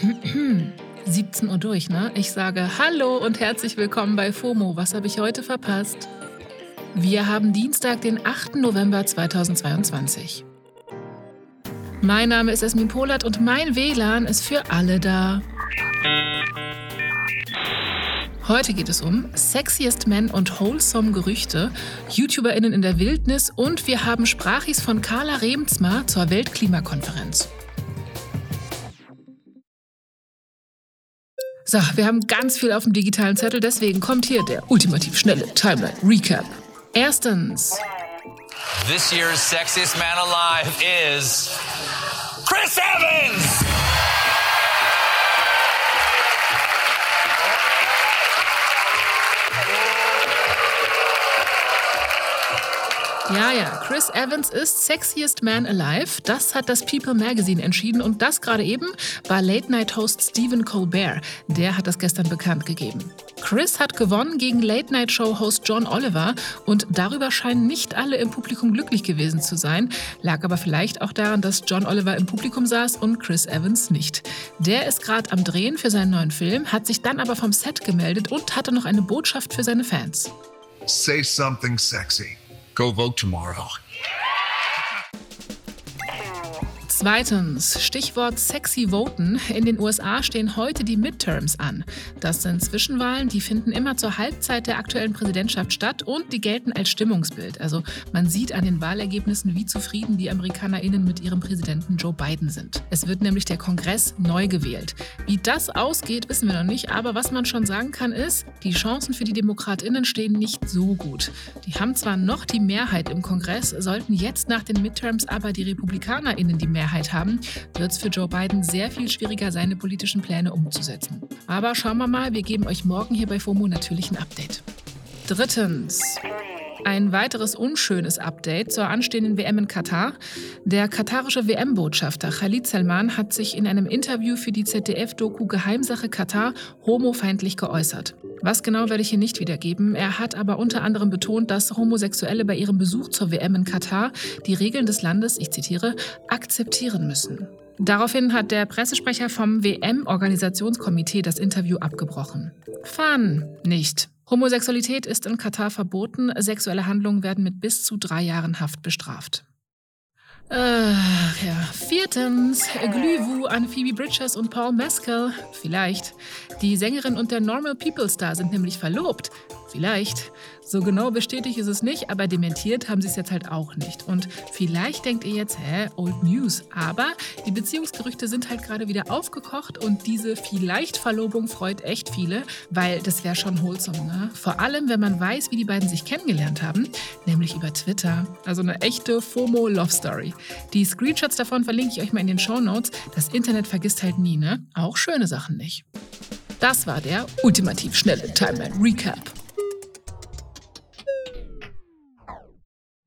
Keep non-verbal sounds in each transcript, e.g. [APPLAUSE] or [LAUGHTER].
[CLEARS THROAT] 17 Uhr durch, ne? Ich sage Hallo und herzlich willkommen bei FOMO. Was habe ich heute verpasst? Wir haben Dienstag, den 8. November 2022. Mein Name ist Esmin Polat und mein WLAN ist für alle da. Heute geht es um Sexiest Men und Wholesome Gerüchte, YouTuberInnen in der Wildnis und wir haben Sprachis von Carla Remzma zur Weltklimakonferenz. So, wir haben ganz viel auf dem digitalen Zettel, deswegen kommt hier der ultimativ schnelle Timeline Recap. Erstens. This year's sexiest man alive is Chris Evans! Ja, ja, Chris Evans ist Sexiest Man Alive. Das hat das People Magazine entschieden und das gerade eben war Late-Night-Host Stephen Colbert. Der hat das gestern bekannt gegeben. Chris hat gewonnen gegen Late-Night-Show-Host John Oliver und darüber scheinen nicht alle im Publikum glücklich gewesen zu sein. Lag aber vielleicht auch daran, dass John Oliver im Publikum saß und Chris Evans nicht. Der ist gerade am Drehen für seinen neuen Film, hat sich dann aber vom Set gemeldet und hatte noch eine Botschaft für seine Fans. Say something sexy. Go vote tomorrow. Zweitens, Stichwort sexy voten. In den USA stehen heute die Midterms an. Das sind Zwischenwahlen, die finden immer zur Halbzeit der aktuellen Präsidentschaft statt und die gelten als Stimmungsbild. Also man sieht an den Wahlergebnissen, wie zufrieden die AmerikanerInnen mit ihrem Präsidenten Joe Biden sind. Es wird nämlich der Kongress neu gewählt. Wie das ausgeht, wissen wir noch nicht, aber was man schon sagen kann, ist, die Chancen für die DemokratInnen stehen nicht so gut. Die haben zwar noch die Mehrheit im Kongress, sollten jetzt nach den Midterms aber die RepublikanerInnen die Mehrheit Mehrheit haben, wird es für Joe Biden sehr viel schwieriger, seine politischen Pläne umzusetzen. Aber schauen wir mal, wir geben euch morgen hier bei FOMO natürlich ein Update. Drittens. Ein weiteres unschönes Update zur anstehenden WM in Katar. Der katarische WM-Botschafter Khalid Salman hat sich in einem Interview für die ZDF-Doku Geheimsache Katar homofeindlich geäußert. Was genau werde ich hier nicht wiedergeben. Er hat aber unter anderem betont, dass Homosexuelle bei ihrem Besuch zur WM in Katar die Regeln des Landes, ich zitiere, akzeptieren müssen. Daraufhin hat der Pressesprecher vom WM-Organisationskomitee das Interview abgebrochen. Fun, nicht. Homosexualität ist in Katar verboten, sexuelle Handlungen werden mit bis zu drei Jahren Haft bestraft. Äh, ja. Viertens, Glühwu an Phoebe Bridges und Paul Mescal. Vielleicht. Die Sängerin und der Normal People Star sind nämlich verlobt. Vielleicht. So genau bestätigt ist es nicht, aber dementiert haben sie es jetzt halt auch nicht. Und vielleicht denkt ihr jetzt, hä, Old News. Aber die Beziehungsgerüchte sind halt gerade wieder aufgekocht und diese Vielleicht-Verlobung freut echt viele, weil das wäre schon wholesome, ne? Vor allem, wenn man weiß, wie die beiden sich kennengelernt haben, nämlich über Twitter. Also eine echte FOMO-Love-Story. Die Screenshots davon verlinke ich euch mal in den Show Notes. Das Internet vergisst halt nie, ne? Auch schöne Sachen nicht. Das war der ultimativ schnelle Timeline Recap.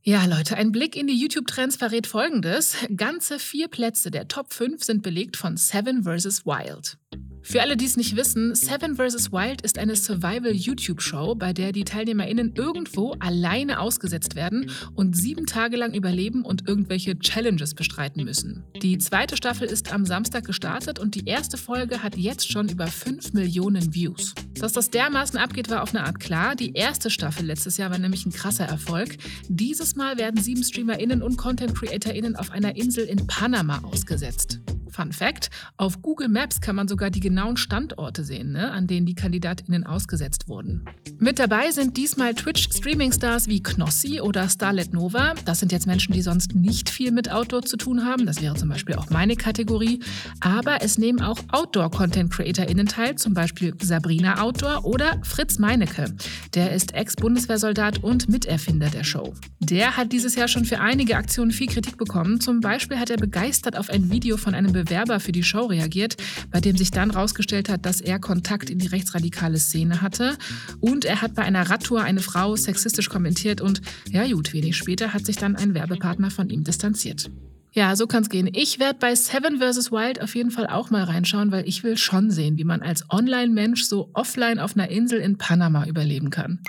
Ja, Leute, ein Blick in die YouTube-Trends verrät folgendes. Ganze vier Plätze der Top 5 sind belegt von Seven vs. Wild. Für alle, die es nicht wissen, Seven vs. Wild ist eine Survival-YouTube-Show, bei der die TeilnehmerInnen irgendwo alleine ausgesetzt werden und sieben Tage lang überleben und irgendwelche Challenges bestreiten müssen. Die zweite Staffel ist am Samstag gestartet und die erste Folge hat jetzt schon über 5 Millionen Views. Dass das dermaßen abgeht, war auf eine Art klar. Die erste Staffel letztes Jahr war nämlich ein krasser Erfolg. Dieses Mal werden sieben StreamerInnen und Content-CreatorInnen auf einer Insel in Panama ausgesetzt. Fun Fact: Auf Google Maps kann man sogar die genauen Standorte sehen, ne, an denen die KandidatInnen ausgesetzt wurden. Mit dabei sind diesmal Twitch-Streaming-Stars wie Knossi oder Starlet Nova. Das sind jetzt Menschen, die sonst nicht viel mit Outdoor zu tun haben. Das wäre zum Beispiel auch meine Kategorie. Aber es nehmen auch Outdoor-Content-CreatorInnen teil, zum Beispiel Sabrina Outdoor oder Fritz Meinecke. Der ist Ex-Bundeswehrsoldat und Miterfinder der Show. Der hat dieses Jahr schon für einige Aktionen viel Kritik bekommen. Zum Beispiel hat er begeistert auf ein Video von einem Bewerber für die Show reagiert, bei dem sich dann herausgestellt hat, dass er Kontakt in die rechtsradikale Szene hatte. Und er hat bei einer Radtour eine Frau sexistisch kommentiert und ja gut, wenig später hat sich dann ein Werbepartner von ihm distanziert. Ja, so kann's gehen. Ich werde bei Seven vs. Wild auf jeden Fall auch mal reinschauen, weil ich will schon sehen, wie man als Online-Mensch so offline auf einer Insel in Panama überleben kann.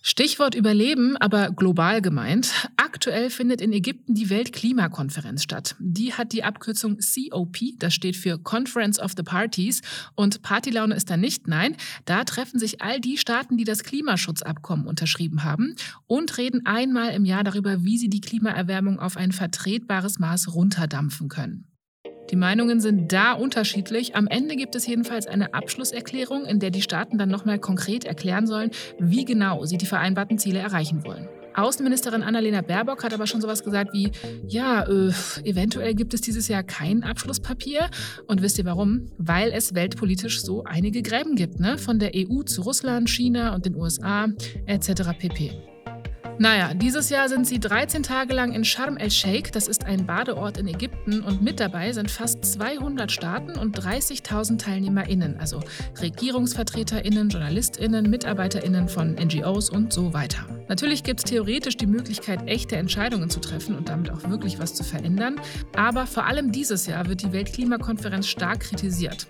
Stichwort Überleben, aber global gemeint. Aktuell findet in Ägypten die Weltklimakonferenz statt. Die hat die Abkürzung COP, das steht für Conference of the Parties. Und Partylaune ist da nicht, nein. Da treffen sich all die Staaten, die das Klimaschutzabkommen unterschrieben haben und reden einmal im Jahr darüber, wie sie die Klimaerwärmung auf ein vertretbares Maß runterdampfen können. Die Meinungen sind da unterschiedlich. Am Ende gibt es jedenfalls eine Abschlusserklärung, in der die Staaten dann nochmal konkret erklären sollen, wie genau sie die vereinbarten Ziele erreichen wollen. Außenministerin Annalena Baerbock hat aber schon sowas gesagt wie, ja, äh, eventuell gibt es dieses Jahr kein Abschlusspapier. Und wisst ihr warum? Weil es weltpolitisch so einige Gräben gibt, ne? Von der EU zu Russland, China und den USA etc. pp. Naja, dieses Jahr sind sie 13 Tage lang in Sharm el-Sheikh, das ist ein Badeort in Ägypten, und mit dabei sind fast 200 Staaten und 30.000 TeilnehmerInnen, also RegierungsvertreterInnen, JournalistInnen, MitarbeiterInnen von NGOs und so weiter. Natürlich gibt es theoretisch die Möglichkeit, echte Entscheidungen zu treffen und damit auch wirklich was zu verändern, aber vor allem dieses Jahr wird die Weltklimakonferenz stark kritisiert.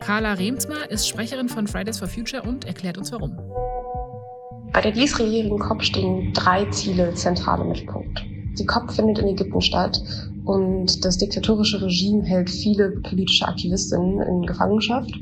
Carla Remsma ist Sprecherin von Fridays for Future und erklärt uns warum. Bei der diesjährigen COP stehen drei Ziele zentral im Mittelpunkt. Die COP findet in Ägypten statt und das diktatorische Regime hält viele politische Aktivistinnen in Gefangenschaft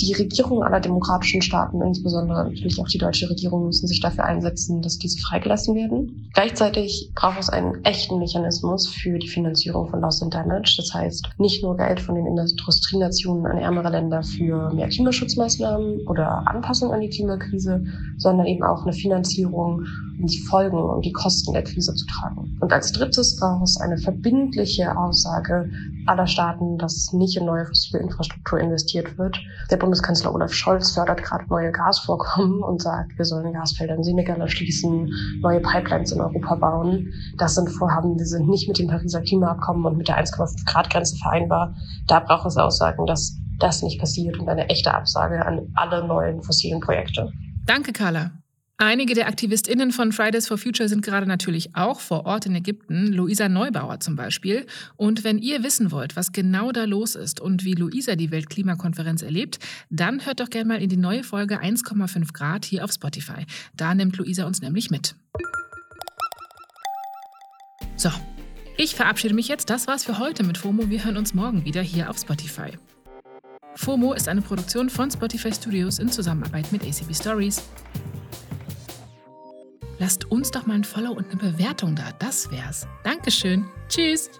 die Regierungen aller demokratischen Staaten, insbesondere natürlich auch die deutsche Regierung, müssen sich dafür einsetzen, dass diese freigelassen werden. Gleichzeitig braucht es einen echten Mechanismus für die Finanzierung von Loss and Damage. Das heißt, nicht nur Geld von den Industrienationen an ärmere Länder für mehr Klimaschutzmaßnahmen oder Anpassung an die Klimakrise, sondern eben auch eine Finanzierung, um die Folgen und die Kosten der Krise zu tragen. Und als drittes braucht es eine verbindliche Aussage aller Staaten, dass nicht in neue fossile Infrastruktur investiert wird. Der Bundeskanzler Olaf Scholz fördert gerade neue Gasvorkommen und sagt, wir sollen Gasfelder im Senegal erschließen, neue Pipelines in Europa bauen. Das sind Vorhaben, die sind nicht mit dem Pariser Klimaabkommen und mit der 1,5 Grad Grenze vereinbar. Da braucht es Aussagen, dass das nicht passiert und eine echte Absage an alle neuen fossilen Projekte. Danke, Carla. Einige der AktivistInnen von Fridays for Future sind gerade natürlich auch vor Ort in Ägypten, Luisa Neubauer zum Beispiel. Und wenn ihr wissen wollt, was genau da los ist und wie Luisa die Weltklimakonferenz erlebt, dann hört doch gerne mal in die neue Folge 1,5 Grad hier auf Spotify. Da nimmt Luisa uns nämlich mit. So, ich verabschiede mich jetzt. Das war's für heute mit FOMO. Wir hören uns morgen wieder hier auf Spotify. FOMO ist eine Produktion von Spotify Studios in Zusammenarbeit mit ACB Stories. Lasst uns doch mal ein Follow und eine Bewertung da. Das wär's. Dankeschön. Tschüss.